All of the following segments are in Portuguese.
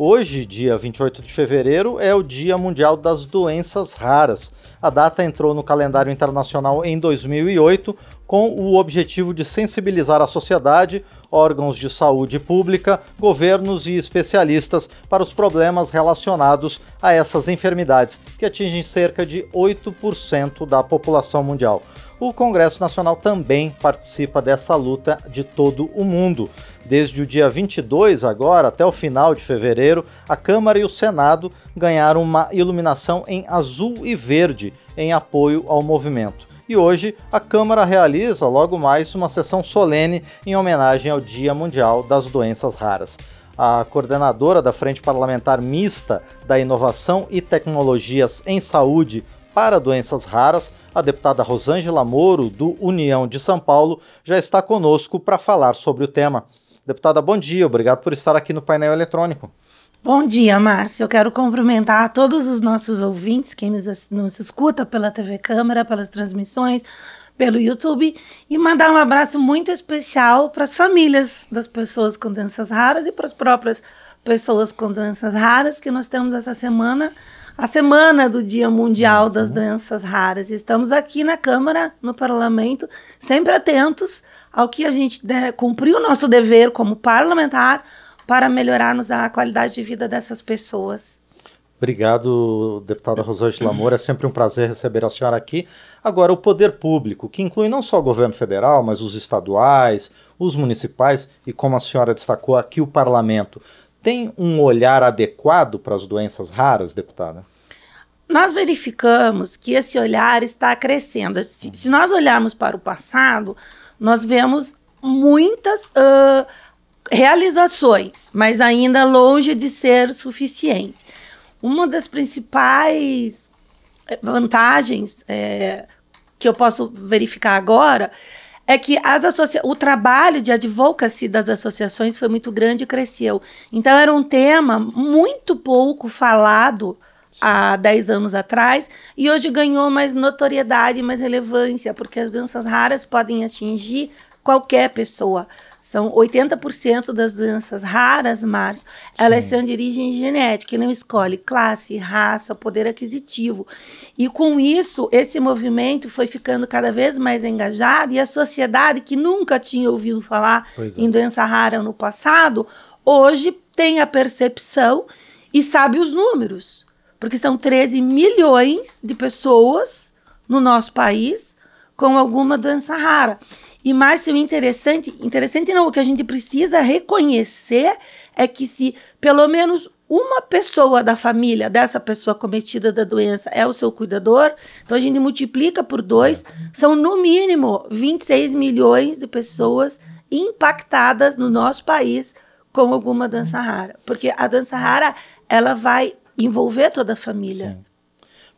Hoje, dia 28 de fevereiro, é o Dia Mundial das Doenças Raras. A data entrou no calendário internacional em 2008 com o objetivo de sensibilizar a sociedade, órgãos de saúde pública, governos e especialistas para os problemas relacionados a essas enfermidades, que atingem cerca de 8% da população mundial. O Congresso Nacional também participa dessa luta de todo o mundo. Desde o dia 22 agora até o final de fevereiro, a Câmara e o Senado ganharam uma iluminação em azul e verde em apoio ao movimento. E hoje a Câmara realiza logo mais uma sessão solene em homenagem ao Dia Mundial das Doenças Raras. A coordenadora da Frente Parlamentar Mista da Inovação e Tecnologias em Saúde para Doenças Raras, a deputada Rosângela Moro, do União de São Paulo, já está conosco para falar sobre o tema. Deputada, bom dia, obrigado por estar aqui no painel eletrônico. Bom dia, Márcio. Eu quero cumprimentar todos os nossos ouvintes, quem nos, nos escuta pela TV Câmara, pelas transmissões, pelo YouTube, e mandar um abraço muito especial para as famílias das pessoas com doenças raras e para as próprias pessoas com doenças raras, que nós temos essa semana a semana do Dia Mundial das Doenças Raras. Estamos aqui na Câmara, no Parlamento, sempre atentos ao que a gente né, cumprir o nosso dever como parlamentar para melhorarmos a qualidade de vida dessas pessoas. Obrigado, deputada Rosângela Moura. É sempre um prazer receber a senhora aqui. Agora, o poder público, que inclui não só o governo federal, mas os estaduais, os municipais e, como a senhora destacou aqui, o parlamento, tem um olhar adequado para as doenças raras, deputada? Nós verificamos que esse olhar está crescendo. Se, se nós olharmos para o passado, nós vemos muitas uh, realizações, mas ainda longe de ser suficiente. Uma das principais eh, vantagens é, que eu posso verificar agora é que as associa o trabalho de advocacy das associações foi muito grande e cresceu. Então era um tema muito pouco falado há 10 anos atrás e hoje ganhou mais notoriedade, mais relevância, porque as doenças raras podem atingir qualquer pessoa. São 80% das doenças raras, Márcio, elas são de origem genética, e não escolhe classe, raça, poder aquisitivo. E com isso, esse movimento foi ficando cada vez mais engajado e a sociedade que nunca tinha ouvido falar é. em doença rara no passado, hoje tem a percepção e sabe os números porque são 13 milhões de pessoas no nosso país com alguma doença rara. E, Márcio, interessante, interessante não, o que a gente precisa reconhecer é que se pelo menos uma pessoa da família dessa pessoa cometida da doença é o seu cuidador, então a gente multiplica por dois, são no mínimo 26 milhões de pessoas impactadas no nosso país com alguma doença rara. Porque a doença rara, ela vai envolver toda a família. Sim.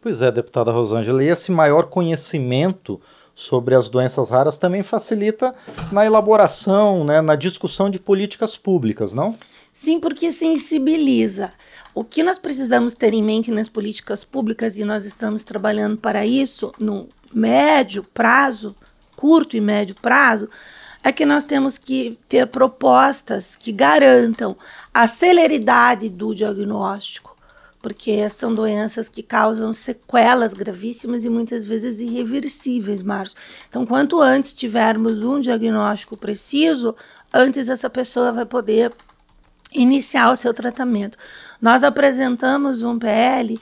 Pois é, deputada Rosângela, e esse maior conhecimento sobre as doenças raras também facilita na elaboração, né, na discussão de políticas públicas, não? Sim, porque sensibiliza. O que nós precisamos ter em mente nas políticas públicas, e nós estamos trabalhando para isso no médio prazo, curto e médio prazo, é que nós temos que ter propostas que garantam a celeridade do diagnóstico, porque são doenças que causam sequelas gravíssimas e muitas vezes irreversíveis, Márcio. Então, quanto antes tivermos um diagnóstico preciso, antes essa pessoa vai poder iniciar o seu tratamento. Nós apresentamos um PL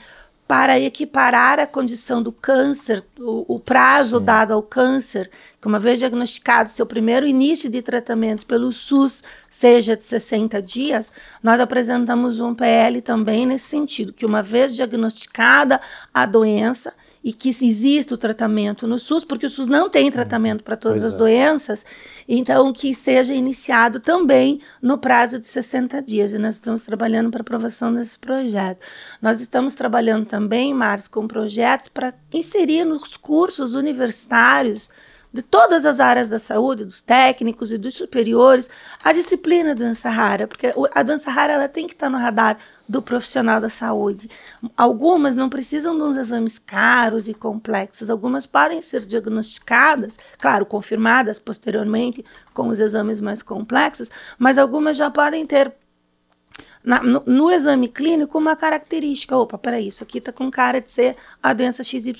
para equiparar a condição do câncer, o, o prazo Sim. dado ao câncer, que uma vez diagnosticado seu primeiro início de tratamento pelo SUS seja de 60 dias, nós apresentamos um PL também nesse sentido, que uma vez diagnosticada a doença, e que exista o tratamento no SUS, porque o SUS não tem uhum. tratamento para todas pois as é. doenças, então que seja iniciado também no prazo de 60 dias. E nós estamos trabalhando para aprovação desse projeto. Nós estamos trabalhando também, Marcos, com projetos para inserir nos cursos universitários de todas as áreas da saúde, dos técnicos e dos superiores, a disciplina da dança rara, porque a dança rara ela tem que estar no radar do profissional da saúde. Algumas não precisam de uns exames caros e complexos, algumas podem ser diagnosticadas, claro, confirmadas posteriormente com os exames mais complexos, mas algumas já podem ter na, no, no, exame clínico uma característica. Opa, peraí, isso aqui está com cara de ser a doença XYZ.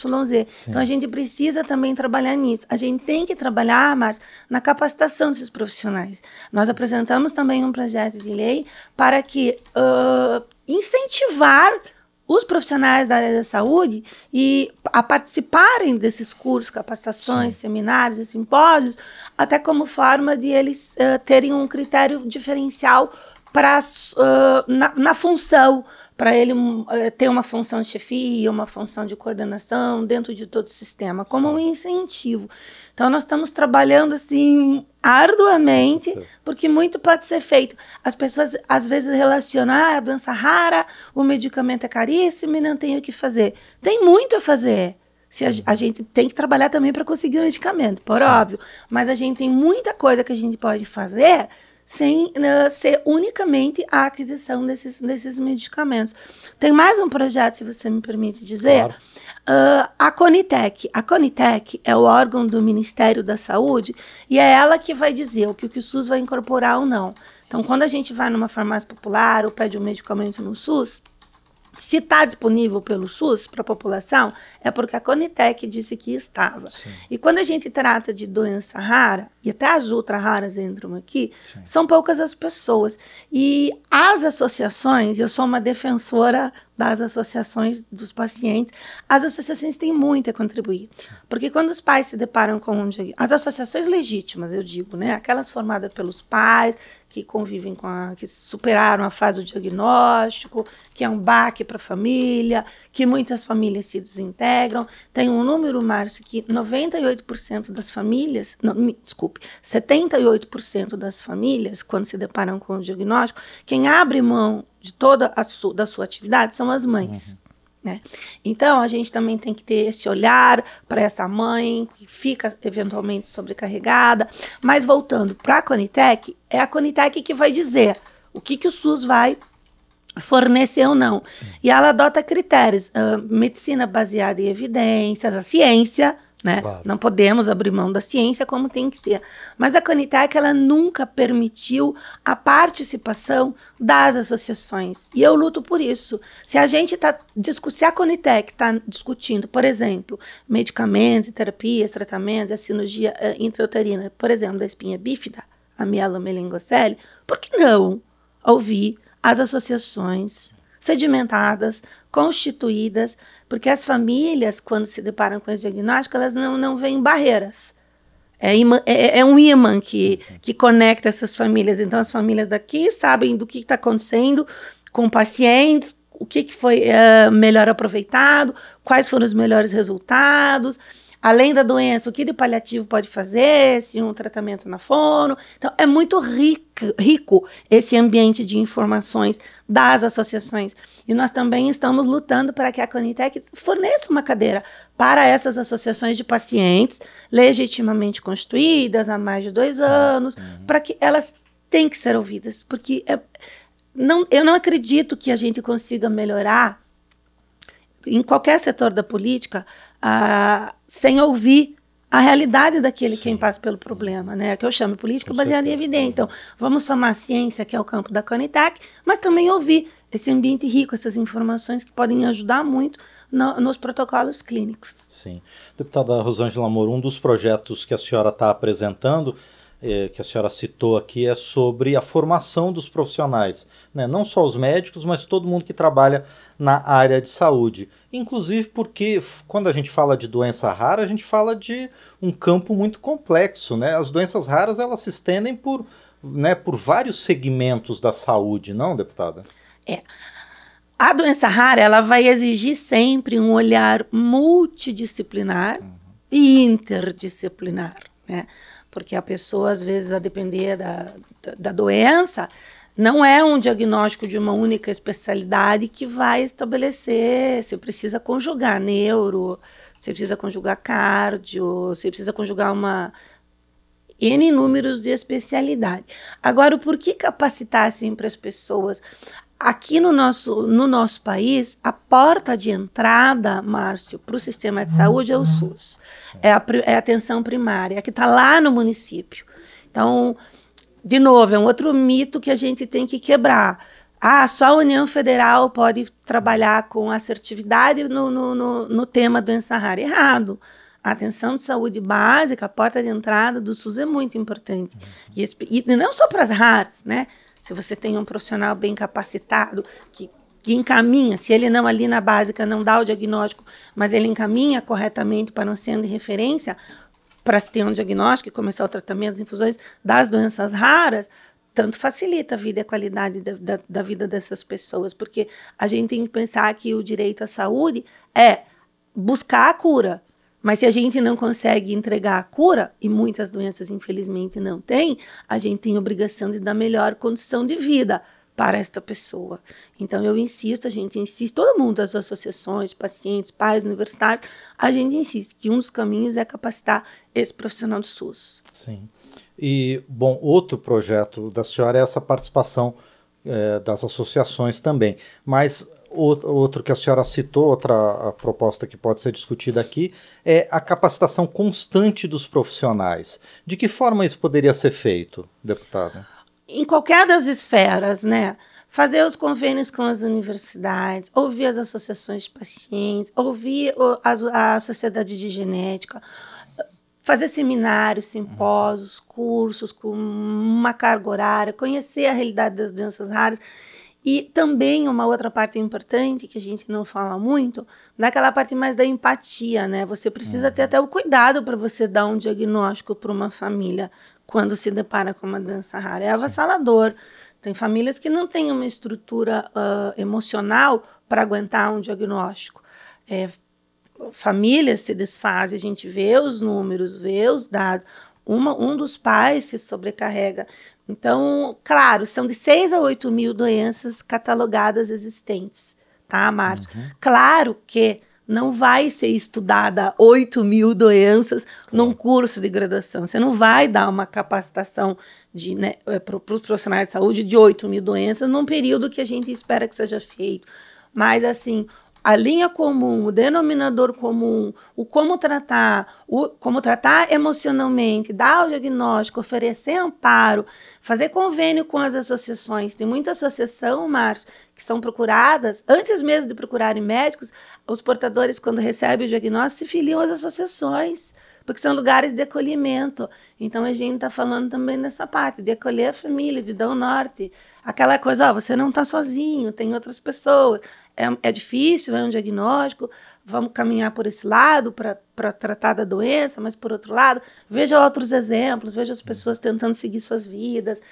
Sim. Então a gente precisa também trabalhar nisso. A gente tem que trabalhar, Márcio, na capacitação desses profissionais. Nós apresentamos também um projeto de lei para que uh, incentivar os profissionais da área da saúde e a participarem desses cursos, capacitações, Sim. seminários e simpósios, até como forma de eles uh, terem um critério diferencial para uh, na, na, função, para ele uh, ter uma função de chefia, uma função de coordenação dentro de todo o sistema, como Sim. um incentivo. Então, nós estamos trabalhando assim arduamente, porque muito pode ser feito. As pessoas às vezes relacionam ah, a doença rara, o medicamento é caríssimo e não tem o que fazer. Tem muito a fazer. Se a, a gente tem que trabalhar também para conseguir o medicamento, por Sim. óbvio. Mas a gente tem muita coisa que a gente pode fazer sem uh, ser unicamente a aquisição desses, desses medicamentos. Tem mais um projeto, se você me permite dizer. Claro. Uh, a Conitec. A Conitec é o órgão do Ministério da Saúde e é ela que vai dizer o que, o que o SUS vai incorporar ou não. Então, quando a gente vai numa farmácia popular ou pede um medicamento no SUS, se está disponível pelo SUS para a população, é porque a Conitec disse que estava. Sim. E quando a gente trata de doença rara, e até as ultra raras entram aqui, Sim. são poucas as pessoas. E as associações, eu sou uma defensora das associações dos pacientes, as associações têm muito a contribuir. Porque quando os pais se deparam com um as associações legítimas, eu digo, né, aquelas formadas pelos pais, que convivem com a, que superaram a fase do diagnóstico, que é um baque para a família, que muitas famílias se desintegram. Tem um número, Márcio, que 98% das famílias, não, me, desculpe, 78% das famílias, quando se deparam com o diagnóstico, quem abre mão de toda a su, da sua atividade são as mães. Uhum. Né? Então, a gente também tem que ter esse olhar para essa mãe que fica eventualmente sobrecarregada. Mas voltando para a Conitec, é a Conitec que vai dizer o que, que o SUS vai fornecer ou não. Sim. E ela adota critérios: uh, medicina baseada em evidências, a ciência né? Claro. Não podemos abrir mão da ciência como tem que ser. Mas a Conitec ela nunca permitiu a participação das associações. E eu luto por isso. Se a gente está se a Conitec está discutindo, por exemplo, medicamentos, terapias, tratamentos, a cirurgia uh, intrauterina, por exemplo, da espinha bífida, a mielomelingocele, por que não ouvir as associações sedimentadas, constituídas, porque as famílias, quando se deparam com esse diagnóstico, elas não, não veem barreiras. É, imã, é, é, um imã que, que conecta essas famílias. Então, as famílias daqui sabem do que está acontecendo com pacientes, o que, que foi uh, melhor aproveitado, quais foram os melhores resultados além da doença, o que de paliativo pode fazer, se um tratamento na fono. Então, é muito rico, rico esse ambiente de informações das associações. E nós também estamos lutando para que a Conitec forneça uma cadeira para essas associações de pacientes legitimamente constituídas há mais de dois anos, uhum. para que elas têm que ser ouvidas, porque é, não, eu não acredito que a gente consiga melhorar em qualquer setor da política ah, sem ouvir a realidade daquele Sim. quem passa pelo problema, né? Que eu chamo de política baseada em evidência. Então, vamos somar a ciência, que é o campo da Conitac, mas também ouvir esse ambiente rico, essas informações que podem ajudar muito no, nos protocolos clínicos. Sim. Deputada Rosângela Moro, um dos projetos que a senhora está apresentando é, que a senhora citou aqui é sobre a formação dos profissionais, né? não só os médicos, mas todo mundo que trabalha na área de saúde. Inclusive porque quando a gente fala de doença rara, a gente fala de um campo muito complexo. Né? As doenças raras elas se estendem por, né, por vários segmentos da saúde, não, deputada? É. A doença rara ela vai exigir sempre um olhar multidisciplinar uhum. e interdisciplinar. Né? Porque a pessoa, às vezes, a depender da, da, da doença, não é um diagnóstico de uma única especialidade que vai estabelecer. Você precisa conjugar neuro, você precisa conjugar cardio, você precisa conjugar uma N números de especialidade. Agora, o porquê capacitar sempre as pessoas? Aqui no nosso, no nosso país, a porta de entrada, Márcio, para o sistema de saúde é o SUS. É a, é a atenção primária, que está lá no município. Então, de novo, é um outro mito que a gente tem que quebrar. ah, só a União Federal pode trabalhar com assertividade no, no, no, no tema doença rara. Errado. A atenção de saúde básica, a porta de entrada do SUS é muito importante. E, e, não só para as raras, né? Se você tem um profissional bem capacitado, que, que encaminha, se ele não ali na básica não dá o diagnóstico, mas ele encaminha corretamente para um centro de referência, para ter um diagnóstico e começar o tratamento, as infusões das doenças raras, tanto facilita a vida e a qualidade da, da, da, vida dessas pessoas, porque a gente tem que pensar que o direito à saúde é buscar a cura. Mas se a gente não consegue entregar a cura, e muitas doenças infelizmente não têm, a gente tem obrigação de dar melhor condição de vida para esta pessoa. Então eu insisto, a gente insiste, todo mundo, as associações, pacientes, pais, universitários, a gente insiste que um dos caminhos é capacitar esse profissional do SUS. Sim. E, bom, outro projeto da senhora é essa participação é, das associações também. Mas outro que a senhora citou, outra proposta que pode ser discutida aqui, é a capacitação constante dos profissionais. De que forma isso poderia ser feito, deputada? Em qualquer das esferas, né? Fazer os convênios com as universidades, ouvir as associações de pacientes, ouvir a, sociedade de genética, fazer seminários, simpósios, cursos com uma carga horária, conhecer a realidade das doenças raras. E também uma outra parte importante que a gente não fala muito, daquela parte mais da empatia, né? Você precisa uhum. ter até o cuidado para você dar um diagnóstico para uma família quando se depara com uma doença rara. É avassalador. Tem famílias que não têm uma estrutura uh, emocional para aguentar um diagnóstico. É, famílias se desfazem, a gente vê os números, vê os dados. Uma, um dos pais se sobrecarrega. Então, claro, são de 6 a 8 mil doenças catalogadas existentes, tá, Márcio? Uhum. Claro que não vai ser estudada 8 mil doenças num curso de graduação. Você não vai dar uma capacitação né, é, para os profissionais de saúde de 8 mil doenças num período que a gente espera que seja feito. Mas, assim, a linha comum, o denominador comum, o como tratar, o como tratar emocionalmente, dar o diagnóstico, oferecer amparo, fazer convênio com as associações. Tem muita associação, Márcio, que são procuradas, antes mesmo de procurarem médicos, os portadores, quando recebem o diagnóstico, se filiam às associações porque são lugares de acolhimento. Então a gente está falando também dessa parte, de acolher a família, de dar o norte. Aquela coisa, ó, você não está sozinho, tem outras pessoas é, é difícil, é um diagnóstico, vamos caminhar por esse lado para tratar da doença, mas por outro lado, veja outros exemplos, veja as pessoas tentando seguir suas vidas,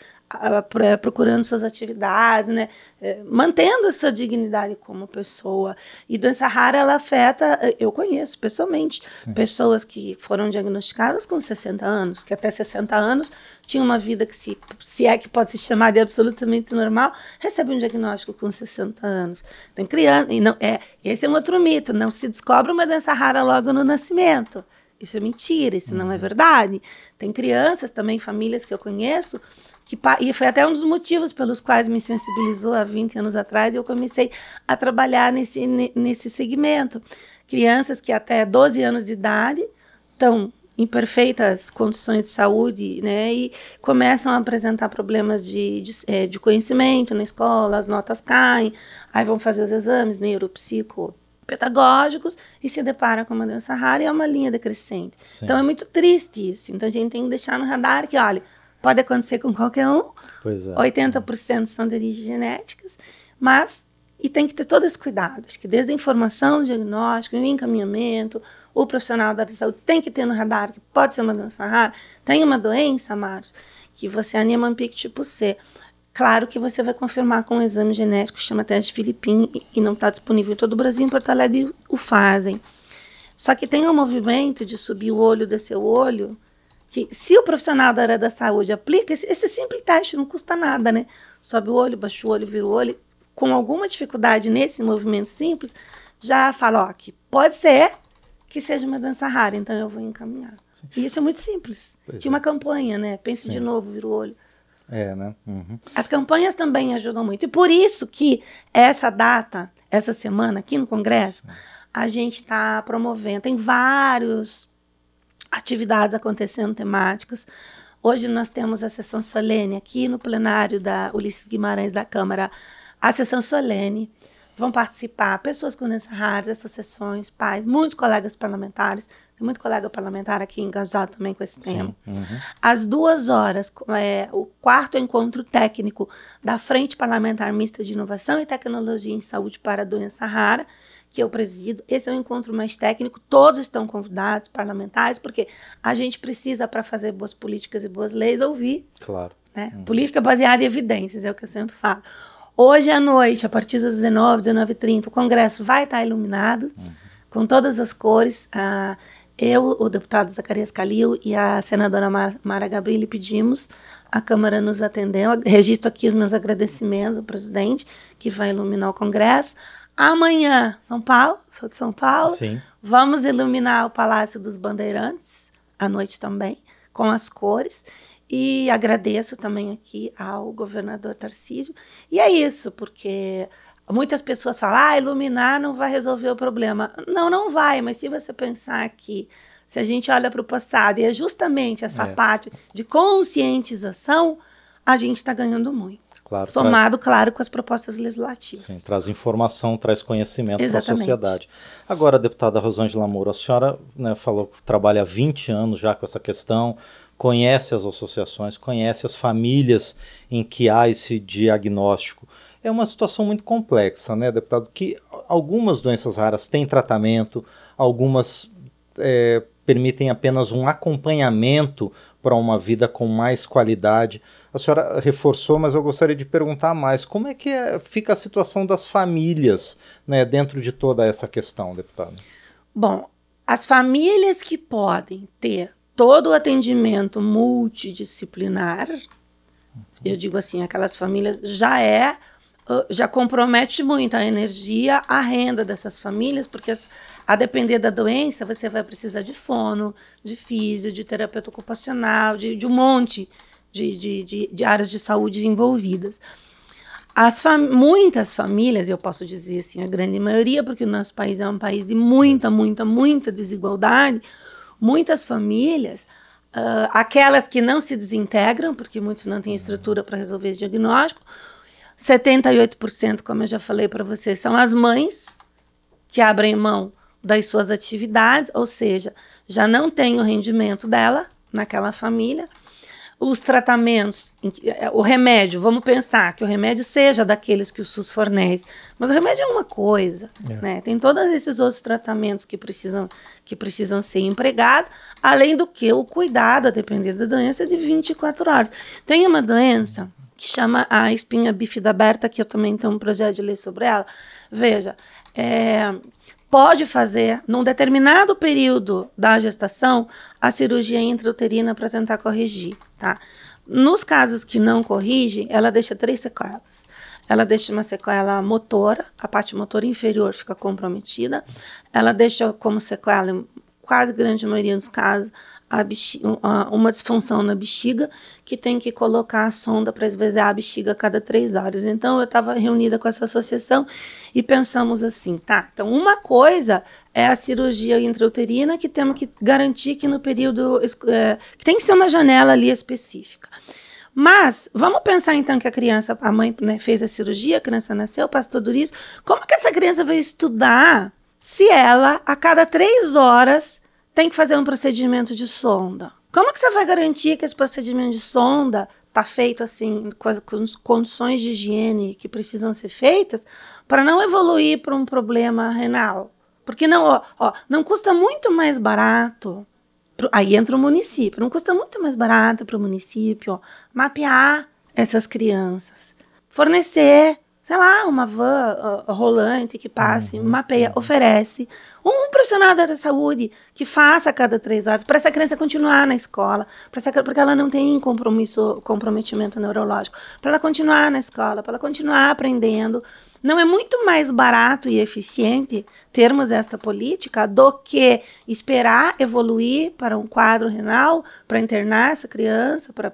procurando suas atividades, né? É, mantendo a sua dignidade como pessoa. E doença rara, ela afeta, eu conheço pessoalmente, Sim. pessoas que foram diagnosticadas com 60 anos, que até 60 anos tinham uma vida que, se, se é que pode se chamar de absolutamente normal, recebem um diagnóstico com 60 anos. Então, criança, e não, é, esse é um outro mito, não se descobre uma doença rara logo no nascimento. Isso é mentira, isso não é uhum. verdade. Tem crianças também, famílias que eu conheço, que, e foi até um dos motivos pelos quais me sensibilizou há 20 anos atrás e eu comecei a trabalhar nesse, nesse segmento. Crianças que até 12 anos de idade estão em perfeitas condições de saúde, né, e começam a apresentar problemas de, de, é, de conhecimento na escola, as notas caem, aí vão fazer os exames neuropsico pedagógicos e se depara com uma doença rara e é uma linha decrescente. Sim. Então é muito triste isso. Então a gente tem que deixar no radar que, olha, Pode acontecer com qualquer um. Pois é. 80% são de origem genéticas, mas e tem que ter todo esse cuidado. Acho que desde a informação, diagnóstico, o encaminhamento, o profissional da saúde tem que ter no radar que pode ser uma doença rara. Tem uma doença, Márcio, que você anima um pico tipo C. Claro que você vai confirmar com um exame genético chama teste Filipim e não está disponível em todo o Brasil. Em Porto Alegre o fazem. Só que tem um movimento de subir o olho, descer o olho, que se o profissional da área da saúde aplica esse, esse simples teste, não custa nada, né? Sobe o olho, baixa o olho, vira o olho, com alguma dificuldade nesse movimento simples, já fala, ó, que pode ser que seja uma doença rara, então eu vou encaminhar. Sim. E isso é muito simples. Pois Tinha é. uma campanha, né? Pense Sim. de novo, vira o olho. É, né? Uhum. As campanhas também ajudam muito. E por isso que essa data, essa semana, aqui no Congresso, Sim. a gente está promovendo. Tem vários atividades acontecendo temáticas. Hoje nós temos a sessão solene aqui no plenário da Ulisses Guimarães da Câmara a sessão solene. Vão participar pessoas com doenças raras, associações, pais, muitos colegas parlamentares. Tem muito colega parlamentar aqui engajado também com esse tema. Uhum. Às duas horas, é, o quarto encontro técnico da Frente Parlamentar Mista de Inovação e Tecnologia em Saúde para a Doença Rara, que eu presido. Esse é um encontro mais técnico, todos estão convidados, parlamentares, porque a gente precisa, para fazer boas políticas e boas leis, ouvir. Claro. Né? Uhum. Política baseada em evidências, é o que eu sempre falo. Hoje à noite, a partir das 19, 19h30, o Congresso vai estar iluminado, uhum. com todas as cores. Ah, eu, o deputado Zacarias Calil e a senadora Mara Gabrilli pedimos, a Câmara nos atendeu. Registro aqui os meus agradecimentos ao presidente, que vai iluminar o Congresso. Amanhã, São Paulo, sou de São Paulo. Sim. Vamos iluminar o Palácio dos Bandeirantes, à noite também, com as cores. E agradeço também aqui ao governador Tarcísio. E é isso, porque muitas pessoas falam, ah, iluminar não vai resolver o problema. Não, não vai, mas se você pensar que se a gente olha para o passado, e é justamente essa é. parte de conscientização, a gente está ganhando muito. Claro, Somado, traz... claro, com as propostas legislativas. Sim, traz informação, traz conhecimento para a sociedade. Agora, deputada Rosângela Moura, a senhora né, falou que trabalha há 20 anos já com essa questão, conhece as associações, conhece as famílias em que há esse diagnóstico. É uma situação muito complexa, né, deputado? Que algumas doenças raras têm tratamento, algumas é, permitem apenas um acompanhamento para uma vida com mais qualidade. A senhora reforçou, mas eu gostaria de perguntar mais: como é que é, fica a situação das famílias né, dentro de toda essa questão, deputado? Bom, as famílias que podem ter todo o atendimento multidisciplinar, eu digo assim, aquelas famílias já é já compromete muito a energia, a renda dessas famílias, porque a depender da doença, você vai precisar de fono, de físio, de terapeuta ocupacional, de, de um monte de, de, de, de, áreas de saúde envolvidas. As fam muitas famílias, eu posso dizer assim, a grande maioria, porque o nosso país é um país de muita, muita, muita desigualdade, muitas famílias, uh, aquelas que não se desintegram, porque muitos não têm estrutura para resolver esse diagnóstico, 78%, como eu já falei para vocês, são as mães que abrem mão das suas atividades, ou seja, já não tem o rendimento dela naquela família os tratamentos, é, o remédio, vamos pensar que o remédio seja daqueles que o SUS fornece, mas o remédio é uma coisa, é. né? Tem todos esses outros tratamentos que precisam, que precisam ser empregados, além do que o cuidado, a depender da doença, é de 24 horas. Tem uma doença que chama a espinha bífida aberta, que eu também tenho um projeto de lei sobre ela. Veja, é, pode fazer, num determinado período da gestação, a cirurgia intrauterina para tentar corrigir, tá? Nos casos que não corrige, ela deixa três sequelas. Ela deixa uma sequela motora, a parte motora inferior fica comprometida. Ela deixa como sequela, quase grande maioria dos casos, uma disfunção na bexiga que tem que colocar a sonda para esvaziar a bexiga a cada três horas. Então, eu estava reunida com essa associação e pensamos assim, tá, então uma coisa é a cirurgia intrauterina que temos que garantir que no período, é, que tem que ser uma janela ali específica. Mas vamos pensar então que a criança, a mãe né, fez a cirurgia, a criança nasceu, passou tudo isso. Como que essa criança vai estudar se ela, a cada três horas, tem que fazer um procedimento de sonda. Como que você vai garantir que esse procedimento de sonda está feito assim, com as, condições de higiene que precisam ser feitas, para não evoluir para um problema renal? Porque não, ó, ó, não custa muito mais barato. Aí entra o município. Não custa muito mais barato para o município ó, mapear essas crianças, fornecer sei lá, uma van uh, rolante que passe, uhum. mapeia, oferece. Um profissional da saúde que faça a cada três horas, para essa criança continuar na escola, essa, porque ela não tem compromisso, comprometimento neurológico, para ela continuar na escola, para ela continuar aprendendo. Não é muito mais barato e eficiente termos esta política do que esperar evoluir para um quadro renal, para internar essa criança, para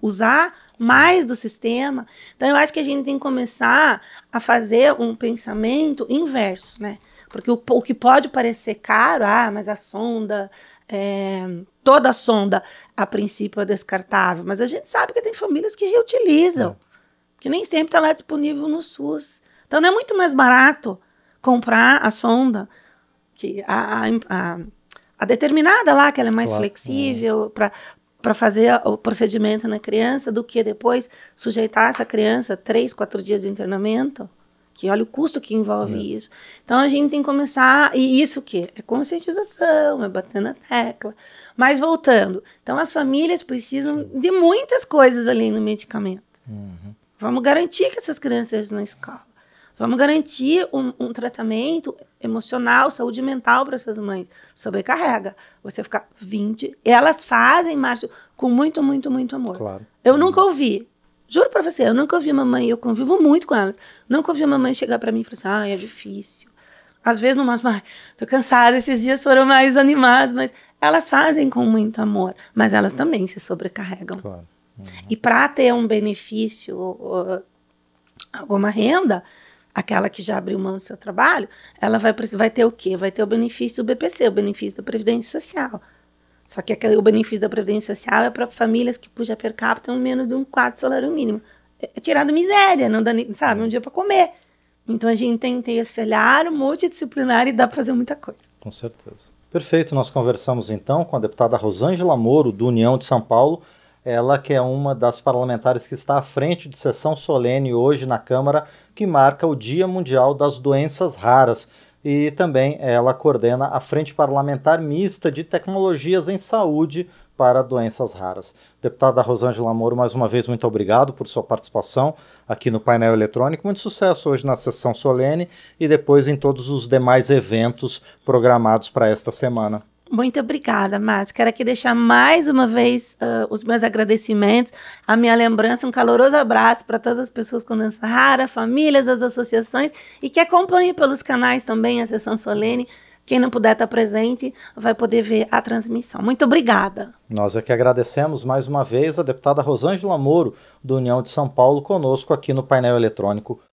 usar mais do sistema. Então, eu acho que a gente tem que começar a fazer um pensamento inverso, né? Porque o, o que pode parecer caro, ah, mas a sonda, é, toda sonda, a princípio, é descartável. Mas a gente sabe que tem famílias que reutilizam. É que nem sempre está lá disponível no SUS. Então não é muito mais barato comprar a sonda que a, a, a determinada lá, que ela é mais claro. flexível, é. Para fazer o procedimento na criança, do que depois sujeitar essa criança a três, quatro dias de internamento. Que olha o custo que envolve é. isso. Então a gente tem que começar. E isso o quê? É conscientização, é bater na tecla. Mas voltando, então as famílias precisam Sim. de muitas coisas além do medicamento. Uhum. Vamos garantir que essas crianças estejam na escola. Vamos garantir um, um, tratamento emocional, saúde mental para essas mães. Sobrecarrega. Você ficar 20. Elas fazem, Márcio, com muito, muito, muito amor. Claro. Eu nunca ouvi. Juro para você, eu nunca ouvi mamãe, eu convivo muito com elas. Nunca ouvi mamãe chegar para mim e falar assim: ah, é difícil. Às vezes, no máximo, ah, tô cansada, esses dias foram mais animados, mas elas fazem com muito amor. Mas elas também se sobrecarregam. Claro. Uhum. E para ter um benefício, alguma renda, aquela que já abriu mão do seu trabalho, ela vai, vai ter o quê? Vai ter o benefício do BPC, o benefício da Previdência Social. Só que o benefício da Previdência Social é para famílias que, por per capita, menos de um quarto salário mínimo. É, é tirado miséria, não dá, sabe, um dia para comer. Então a gente tem ter esse olhar multidisciplinar e dá para fazer muita coisa. Com certeza. Perfeito, nós conversamos então com a deputada Rosângela Moro, do União de São Paulo, ela que é uma das parlamentares que está à frente de sessão solene hoje na Câmara, que marca o Dia Mundial das Doenças Raras. E também ela coordena a Frente Parlamentar Mista de Tecnologias em Saúde para Doenças Raras. Deputada Rosângela Moro, mais uma vez, muito obrigado por sua participação aqui no painel eletrônico. Muito sucesso hoje na sessão solene e depois em todos os demais eventos programados para esta semana. Muito obrigada, Márcio. Quero aqui deixar mais uma vez uh, os meus agradecimentos, a minha lembrança, um caloroso abraço para todas as pessoas com doença rara, famílias, as associações e que acompanhem pelos canais também a sessão solene. Quem não puder estar presente vai poder ver a transmissão. Muito obrigada. Nós é que agradecemos mais uma vez a deputada Rosângela Moro, do União de São Paulo, conosco aqui no painel eletrônico